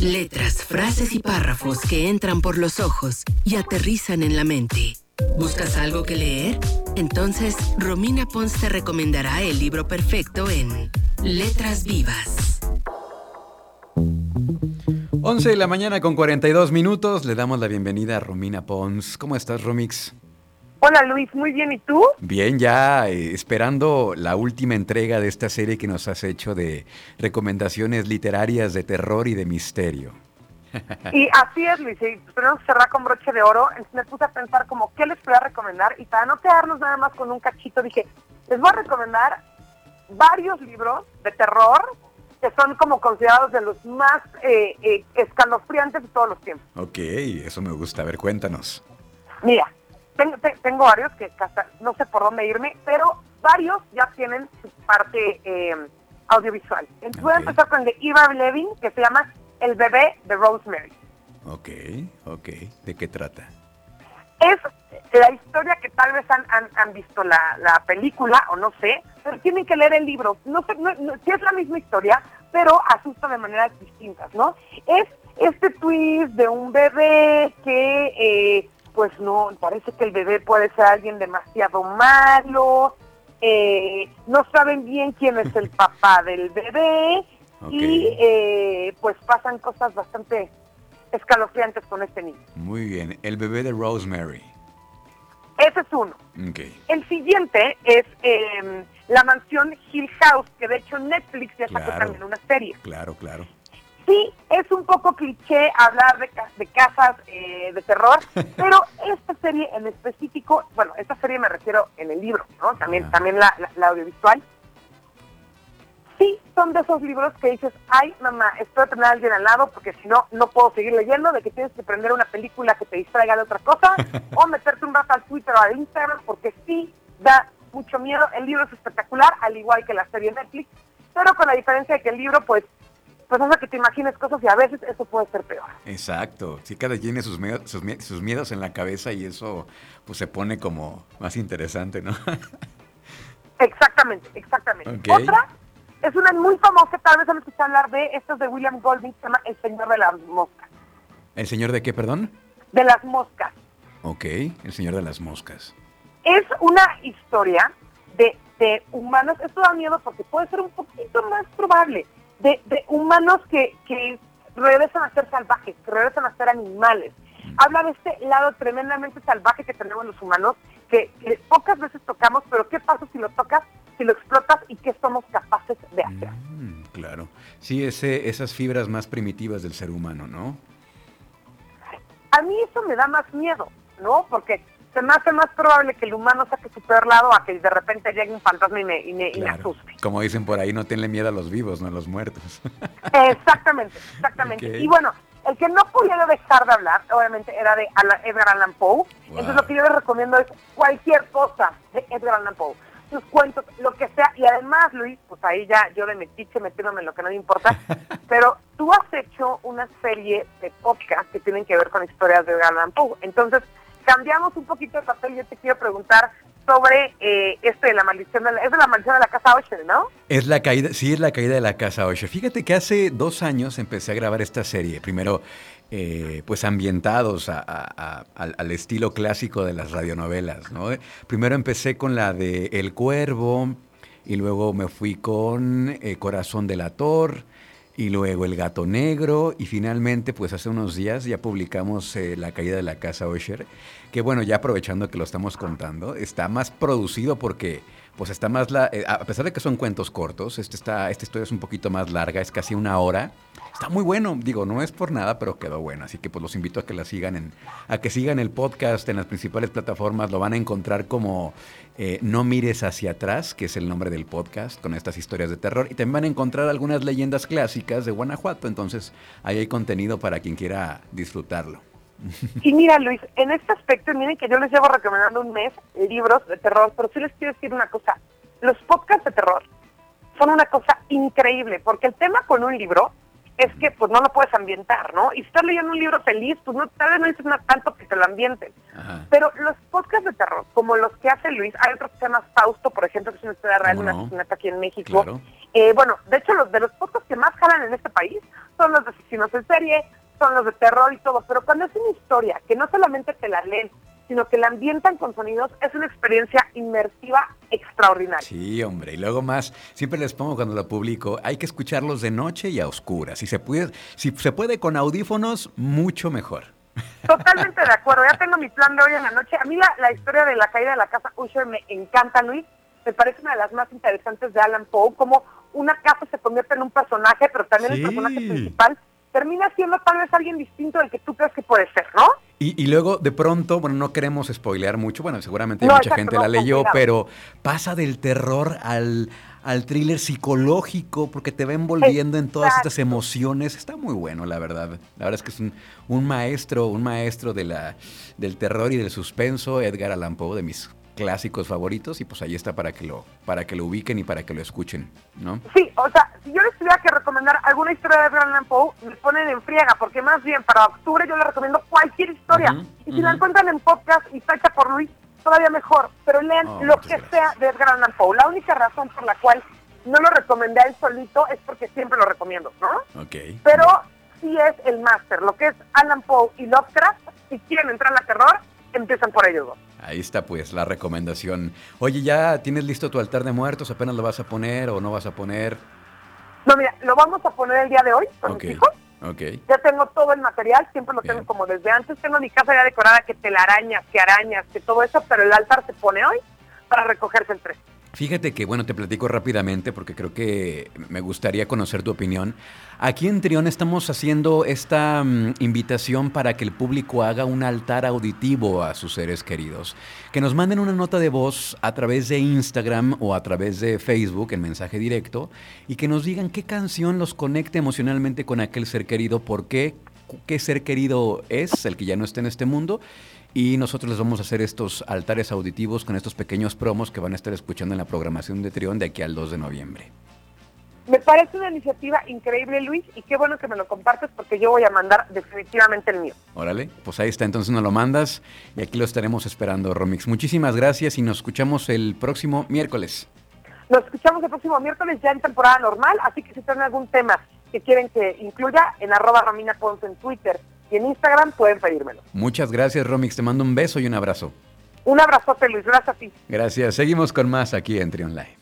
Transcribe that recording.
Letras, frases y párrafos que entran por los ojos y aterrizan en la mente. ¿Buscas algo que leer? Entonces, Romina Pons te recomendará el libro perfecto en Letras Vivas. 11 de la mañana con 42 minutos. Le damos la bienvenida a Romina Pons. ¿Cómo estás, Romix? Hola Luis, muy bien, ¿y tú? Bien, ya eh, esperando la última entrega de esta serie que nos has hecho de recomendaciones literarias de terror y de misterio. Y así es, Luis, y tenemos que cerrar con broche de oro, entonces me puse a pensar como qué les podía recomendar y para no quedarnos nada más con un cachito dije, les voy a recomendar varios libros de terror que son como considerados de los más eh, eh, escalofriantes de todos los tiempos. Ok, eso me gusta. A ver, cuéntanos. Mira, tengo, te- tengo varios que hasta no sé por dónde irme, pero varios ya tienen su parte eh, audiovisual. Entonces voy a empezar con el de Eva Levin, que se llama El bebé de Rosemary. Ok, ok. ¿De qué trata? Es la historia que tal vez han, han, han visto la, la película, o no sé, pero tienen que leer el libro. No sé, no, no- sí es la misma historia, pero asusta de maneras distintas, ¿no? Es este twist de un bebé que, eh, pues no, parece que el bebé puede ser alguien demasiado malo, eh, no saben bien quién es el papá del bebé, y eh, pues pasan cosas bastante escalofriantes con este niño. Muy bien. El bebé de Rosemary. Ese es uno. El siguiente es eh, la mansión Hill House, que de hecho Netflix ya sacó Claro. también una serie. Claro, claro. Sí, es un poco cliché hablar de, de casas eh, de terror, pero esta serie en específico, bueno, esta serie me refiero en el libro, ¿no? También, Ajá. también la, la- la audiovisual. Sí, son de esos libros que dices, ay, mamá, espero tener a alguien al lado porque si no, no puedo seguir leyendo, de que tienes que prender una película que te distraiga de otra cosa, o meterte un rato al Twitter o al Instagram, porque sí da mucho miedo. El libro es espectacular, al igual que la serie Netflix, pero con la diferencia de que el libro, pues, pues hace que te imagines cosas y a veces eso puede ser peor. Exacto. Sí, cada quien tiene sus miedos, sus, mie- sus miedos en la cabeza y eso pues se pone como más interesante, ¿no? Exactamente, exactamente. Otra es una muy famosa, tal vez han escuchado hablar de, esto es de William Golding, se llama El Señor de las Moscas. ¿El señor de qué, perdón? De las moscas. Ok, el señor de las moscas. Es una historia de, de humanos, esto da miedo porque puede ser un poquito más probable, de, de humanos que, que regresan a ser salvajes, que regresan a ser animales. Habla de este lado tremendamente salvaje que tenemos los humanos, que, que pocas veces tocamos, pero ¿qué pasa si lo tocas, si lo explotas y qué somos capaces de hacer? Mm, claro. Sí, ese, esas fibras más primitivas del ser humano, ¿no? A mí eso me da más miedo, ¿no? Porque se me hace más probable que el humano saque su peor lado a que de repente llegue un fantasma y me, y me, y me asuste. Como dicen por ahí, no tenle miedo a los vivos, no a los muertos. Exactamente, exactamente. Y bueno, el que no pudiera dejar de hablar, obviamente, era de Edgar Allan Poe. Entonces lo que yo les recomiendo es cualquier cosa de Edgar Allan Poe. Sus cuentos, lo que sea. Y además, Luis, pues ahí ya yo de metiche metiéndome en lo que no me importa. pero tú has hecho una serie de podcast que tienen que ver con historias de Edgar Allan Poe. Entonces, cambiamos un poquito de papel. Yo te quiero preguntar sobre eh, este de la maldición de la, es de la maldición de la casa Usher, ¿no? Es la caída, sí, es la caída de la casa Usher. Fíjate que hace dos años empecé a grabar esta serie. Primero, eh, pues ambientados a- al, estilo clásico de las radionovelas, ¿no? Primero empecé con la de El Cuervo, y luego me fui con eh, Corazón del Ator, y luego El Gato Negro, y finalmente, pues hace unos días ya publicamos eh, La caída de la casa Usher, que bueno, ya aprovechando que lo estamos contando, está más producido porque pues está más, la, eh, a pesar de que son cuentos cortos, este está, esta historia es un poquito más larga, es casi una hora. Está muy bueno, digo, no es por nada, pero quedó bueno. Así que pues los invito a que la sigan en, a que sigan el podcast en las principales plataformas. Lo van a encontrar como eh, No mires hacia atrás, que es el nombre del podcast, con estas historias de terror. Y también van a encontrar algunas leyendas clásicas de Guanajuato. Entonces, ahí hay contenido para quien quiera disfrutarlo. Y mira, Luis, en este aspecto, miren que yo les llevo recomendando un mes libros de terror, pero sí les quiero decir una cosa. Los podcasts de terror son una cosa increíble, porque el tema con un libro es que pues no lo puedes ambientar, ¿no? Y si estás leyendo un libro feliz, pues no, tal vez no nada tanto que te lo ambienten. Ajá. Pero los podcasts de terror, como los que hace Luis, hay otro que se llama Fausto, por ejemplo, que es una historia real de ¿Cómo un no? asesinato aquí en México. Claro. Eh, bueno, de hecho, los de los podcasts que más jalan en este país son los de asesinos en serie, son los de terror y todo, pero cuando es una historia que no solamente te la leen, sino que la ambientan con sonidos, es una experiencia inmersiva extraordinaria. Sí, hombre, y luego más, siempre les pongo cuando lo publico, hay que escucharlos de noche y a oscuras. Si se puede, si se puede con audífonos, mucho mejor. Totalmente de acuerdo, ya tengo mi plan de hoy en la noche. A mí la, la historia de la caída de la casa Usher me encanta, Luis. Me parece una de las más interesantes de Alan Poe, como una casa se convierte en un personaje, pero también el personaje principal termina siendo tal vez alguien distinto del que tú crees que puede ser, ¿no? Y, luego, de pronto, bueno, no queremos spoilear mucho, bueno, seguramente mucha gente la leyó, pero pasa del terror al, al thriller psicológico, porque te va envolviendo en todas estas emociones. Está muy bueno, la verdad. La verdad es que es un, un maestro, un maestro de la, del terror y del suspenso, Edgar Allan Poe, de mis clásicos favoritos y pues ahí está para que lo para que lo ubiquen y para que lo escuchen, ¿no? Sí, o sea, si yo les tuviera que recomendar alguna historia de Edgar Allan Poe, me ponen en friega, porque más bien para octubre yo les recomiendo cualquier historia. y si la encuentran en podcast y fecha por Luis, todavía mejor, pero lean oh, lo que sea de Edgar Allan Poe. La única razón por la cual no lo recomendé a él solito es porque siempre lo recomiendo, ¿no? Ok. Pero sí es el máster, lo que es Allan Poe y Lovecraft, si quieren entrar a terror, empiezan por ellos dos. Ahí está pues la recomendación. Oye, ¿ya tienes listo tu altar de muertos? ¿Apenas lo vas a poner o no vas a poner? No, mira, lo vamos a poner el día de hoy con okay. mis Ya tengo todo el material, siempre lo tengo como desde antes. Tengo mi casa ya decorada que telarañas, que arañas, que todo eso, pero el altar se pone hoy para recogerse el 3. Fíjate que, bueno, te platico rápidamente porque creo que me gustaría conocer tu opinión. Aquí en Trión estamos haciendo esta mm, invitación para que el público haga un altar auditivo a sus seres queridos. Que nos manden una nota de voz a través de Instagram o a través de Facebook en mensaje directo y que nos digan qué canción los conecte emocionalmente con aquel ser querido, por qué, qué ser querido es el que ya no está en este mundo y nosotros les vamos a hacer estos altares auditivos con estos pequeños promos que van a estar escuchando en la programación de Trión de aquí al 2 de noviembre. Me parece una iniciativa increíble, Luis, y qué bueno que me lo compartes porque yo voy a mandar definitivamente el mío. Órale, pues ahí está, entonces nos lo mandas y aquí lo estaremos esperando, Romix. Muchísimas gracias y nos escuchamos el próximo miércoles. Nos escuchamos el próximo miércoles ya en temporada normal, así que si tienen algún tema que quieren que incluya, en arroba Romina Ponce en Twitter y en Instagram pueden pedírmelo. Muchas gracias, Romix. Te mando un beso y un abrazo. Un abrazote, Luis. Gracias a ti. Gracias. Seguimos con más aquí en Trion Live.